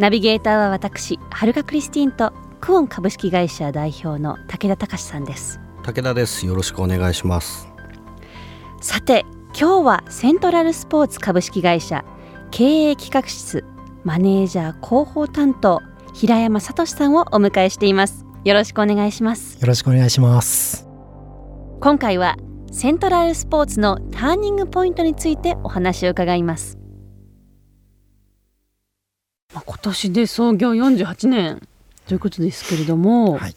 ナビゲーターは私はるかクリスティンとクオン株式会社代表の武田隆さんです。武田です。よろしくお願いします。さて今日はセントラルスポーツ株式会社経営企画室マネージャー広報担当平山聡さんをお迎えしています。よろしくお願いします。よろしくお願いします。今回はセントラルスポーツのターニングポイントについてお話を伺います今年で創業48年ということですけれども、はい、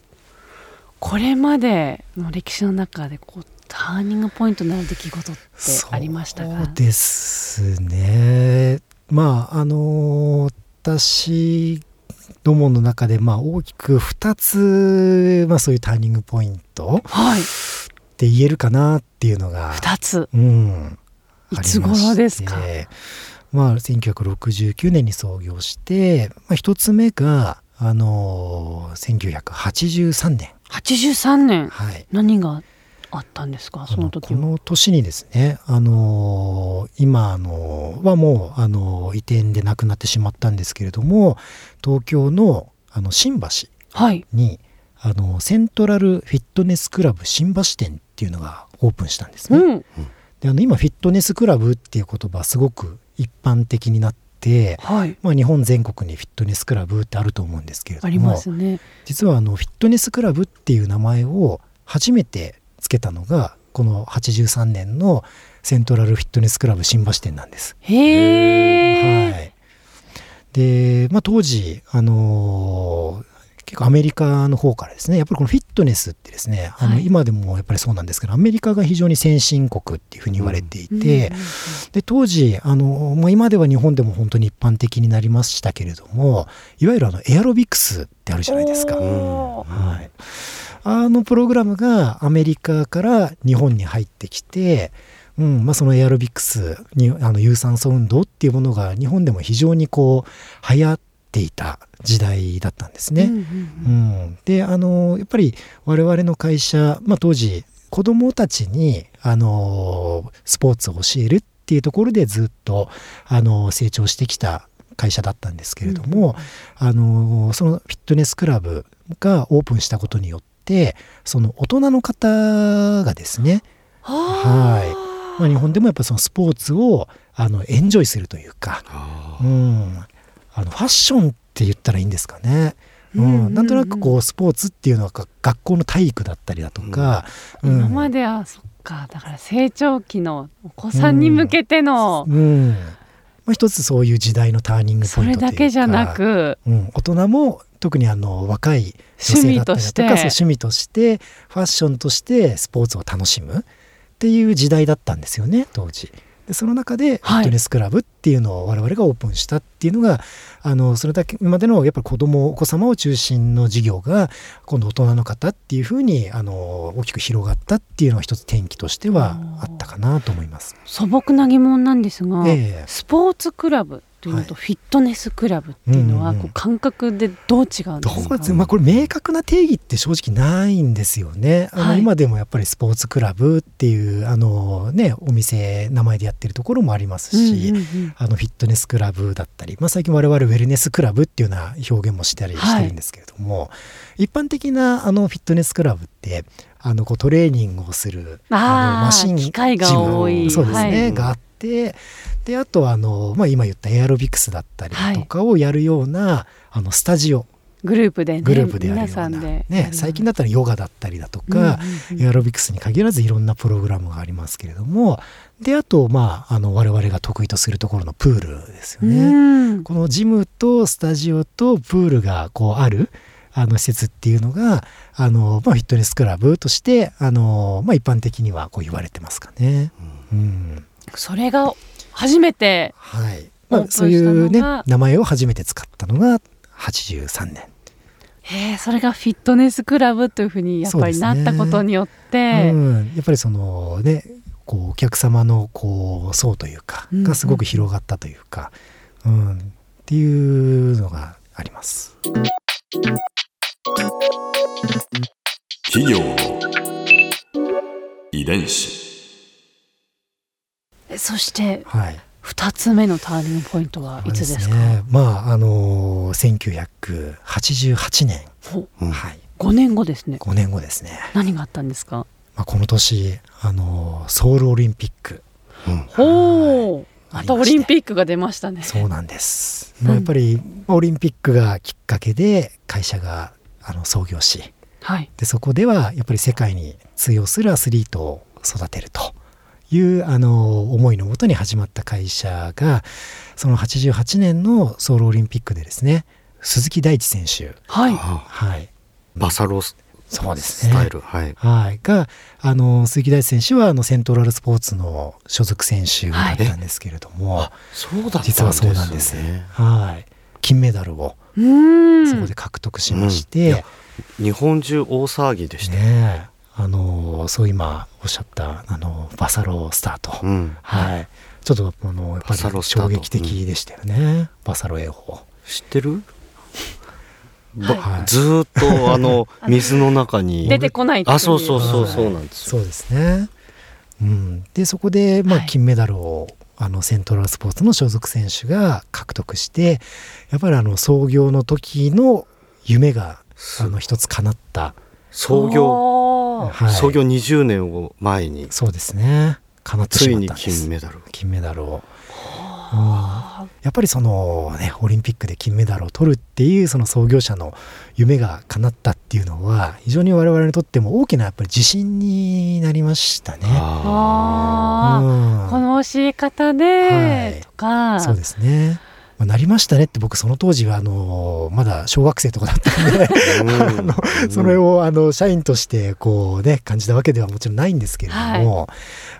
これまでの歴史の中でこうターニングポイントになる出来事ってありましたそうですね。まああの私どもの中でまあ大きく2つ、まあ、そういうターニングポイント、はい、って言えるかなっていうのが2つ、うん、いつ頃ですか？まあ、1969年に創業して、まあ、1つ目が、あのー、1983年。83年、はい、何があったんですか？その時この年にですね、あのー、今、あのー、はもう、あのー、移転で亡くなってしまったんですけれども東京のあの新橋に、はい、あのセントラルフィットネスクラブ新橋店っていうのがオープンしたんですね。うん、であの今フィットネスクラブっていう言葉すごく一般的になって、はい、まあ、日本全国にフィットネスクラブってあると思うんですけれども、ね、実はあのフィットネスクラブっていう名前を初めてつけたのがこの83年のセントラルフィットネスクラブ新橋店なんです。へー。はい、で、まあ、当時、あのー、結構アメリカの方からですねやっぱりこのフィットネスってですね、あの今でもやっぱりそうなんですけどアメリカが非常に先進国っていうふうに言われていて、で当時あの、まあ、今では日本でも本当に一般的になりましたけれどもいわゆるあのエアロビクスってあるじゃないですか。はい。あのプログラムがアメリカから日本に入ってきて、うんまあ、そのエアロビクスにあの有酸素運動っていうものが日本でも非常にこう流行っていた時代だったんですね。うん、うんうん、であのやっぱり我々の会社、まあ、当時子どもたちにあのスポーツを教えるっていうところでずっとあの成長してきた会社だったんですけれども、うん、あのそのフィットネスクラブがオープンしたことによってその大人の方がですねはい、まあ、日本でもやっぱそのスポーツをあのエンジョイするというか、うん、あのファッションって言ったらいいんですかね。うん、なんとなくこうスポーツっていうのは学校の体育だったりだとか、うん、今まではそっか。だから成長期のお子さんに向けての、うん、うん、まあ、一つそういう時代のターニングポイントそれだけじゃなく、うん、大人も特にあの若い女性だったりとか趣味としてファッションとしてスポーツを楽しむっていう時代だったんですよね当時。でその中でフィットネスクラブっていうのを我々がオープンしたっていうのが、はい、あのそれだけまでのやっぱり子供お子様を中心の事業が今度大人の方っていうふうにあの大きく広がったっていうのが一つ転機としてはあったかなと思います。素朴な疑問なんですが、えー、スポーツクラブというのとフィットネスクラブっていうのはこう感覚でどう違うんですか、うまあ、これ明確な定義って正直ないんですよね。あの今でもやっぱりスポーツクラブっていうあの、ね、お店名前でやってるところもありますし、あのフィットネスクラブだったり、まあ、最近我々ウェルネスクラブっていうような表現もしたりしてるんですけれども、はい、一般的なあのフィットネスクラブってあのこうトレーニングをするあのマシン機械が多い。そうですね、はい、があってであとあの、まあ、今言ったエアロビクスだったりとかをやるような、はい、あのスタジオ。グループで、ね、グループでやるような、ね、最近だったらヨガだったりだとか、うんうんうん、エアロビクスに限らずいろんなプログラムがありますけれどもであと、まあ、あの我々が得意とするところのプールですよね。このジムとスタジオとプールがこうあるあの施設っていうのがあの、まあ、フィットネスクラブとしてあの、まあ、一般的にはこう言われてますかね。うん、うん、それが初めて、はい。まあ、そういうね名前を初めて使ったのが1983年。へえそれがフィットネスクラブというふうにやっぱりなったことによって、うん、やっぱりそのねこうお客様のこう層というかうんうん。がすごく広がったというか、うん。っていうのがあります。企業の遺伝子。えそしてはい、2つ目のターニングポイントはいつですか？ね、まああの1988年、ほう。んはい、5年後ですね。5年後ですね。何があったんですか？まあ、この年あのソウルオリンピック。うん。ほう。またオリンピックが出ましたね。そうなんです。うん。まあ、やっぱりオリンピックがきっかけで会社があの創業し。はい。でそこではやっぱり世界に通用するアスリートを育てるというあの思いのもとに始まった会社がその88年のソウルオリンピックでですね鈴木大地選手、はい。あはい、バサロスそうですね。スタイル。はい。はい、があの鈴木大地選手はあのセントラルスポーツの所属選手だったんですけれども、あそうだったんですね。実はそうなんですはい、金メダルをうーん。そこで獲得しましうん。日本中大騒ぎでしたよ。ねえあのそう今おっしゃったあのバサロスタート、うん。はい、ちょっとあのやっぱり衝撃的でしたよね、バサロ泳法知ってる？ばはい。ずーっとあの 水の中に。出てこないっていあそうそうそうはい。そうなんですよ。そうですね、うん、でそこで、まあ、はい。金メダルを、あのセントラルスポーツの所属選手が獲得してやっぱりあの創業の時の夢があの一つ叶った、創業はい、創業20年を前にそうですね。叶ってしまっついにたんです。金メダル。金メダルを、うん。やっぱりそのねオリンピックで金メダルを取るっていうその創業者の夢が叶ったっていうのは非常に我々にとっても大きなやっぱり自信になりましたね。あー。うん。この教え方はでい。とか、そうですね。まあ、なりましたねって僕その当時はあのまだ小学生とかだったんで あのそれをあの社員としてこうね感じたわけではもちろんないんですけれども、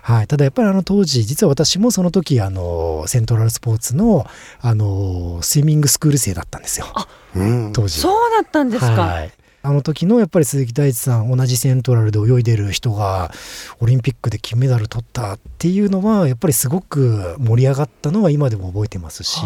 はい。ただやっぱりあの当時実は私もその時あのセントラルスポーツのあのスイミングスクール生だったんですよ。うん当時。そうだったんですか、はいあの時のやっぱり鈴木大地さん同じセントラルで泳いでる人がオリンピックで金メダル取ったっていうのはやっぱりすごく盛り上がったのは今でも覚えてますし、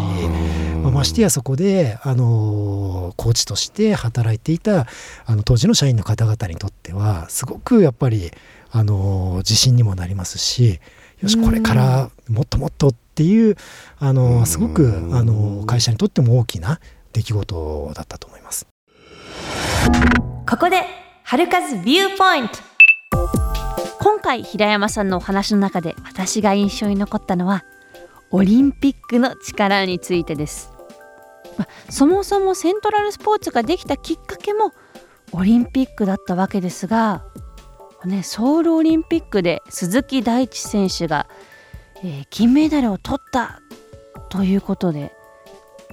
まあましてやそこで、あのコーチとして働いていたあの当時の社員の方々にとってはすごくやっぱり、あの自信にもなりますしよしこれからもっともっとっていう、あのすごく、あの会社にとっても大きな出来事だったと思います。ここで春風ビューポイント今回平山さんのお話の中で私が印象に残ったのはオリンピックの力についてです、まそもそもセントラルスポーツができたきっかけもオリンピックだったわけですが、ね、ソウルオリンピックで鈴木大地選手が、えー金メダルを取ったということで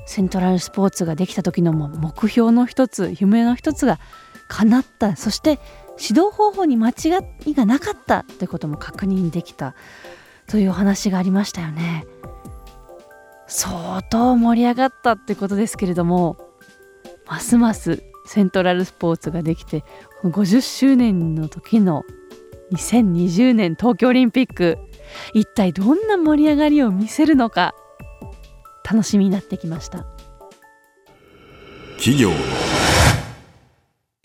セントラルスポーツができた時のも目標の一つ夢の一つが叶った。そして指導方法に間違いがなかったということも確認できた。というお話がありましたよね。相当盛り上がったってことですけれどもますますセントラルスポーツができて50周年の時の2020年東京オリンピック一体どんな盛り上がりを見せるのか楽しみになってきました。企業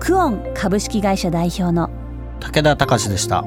クオン株式会社代表の武田隆でした。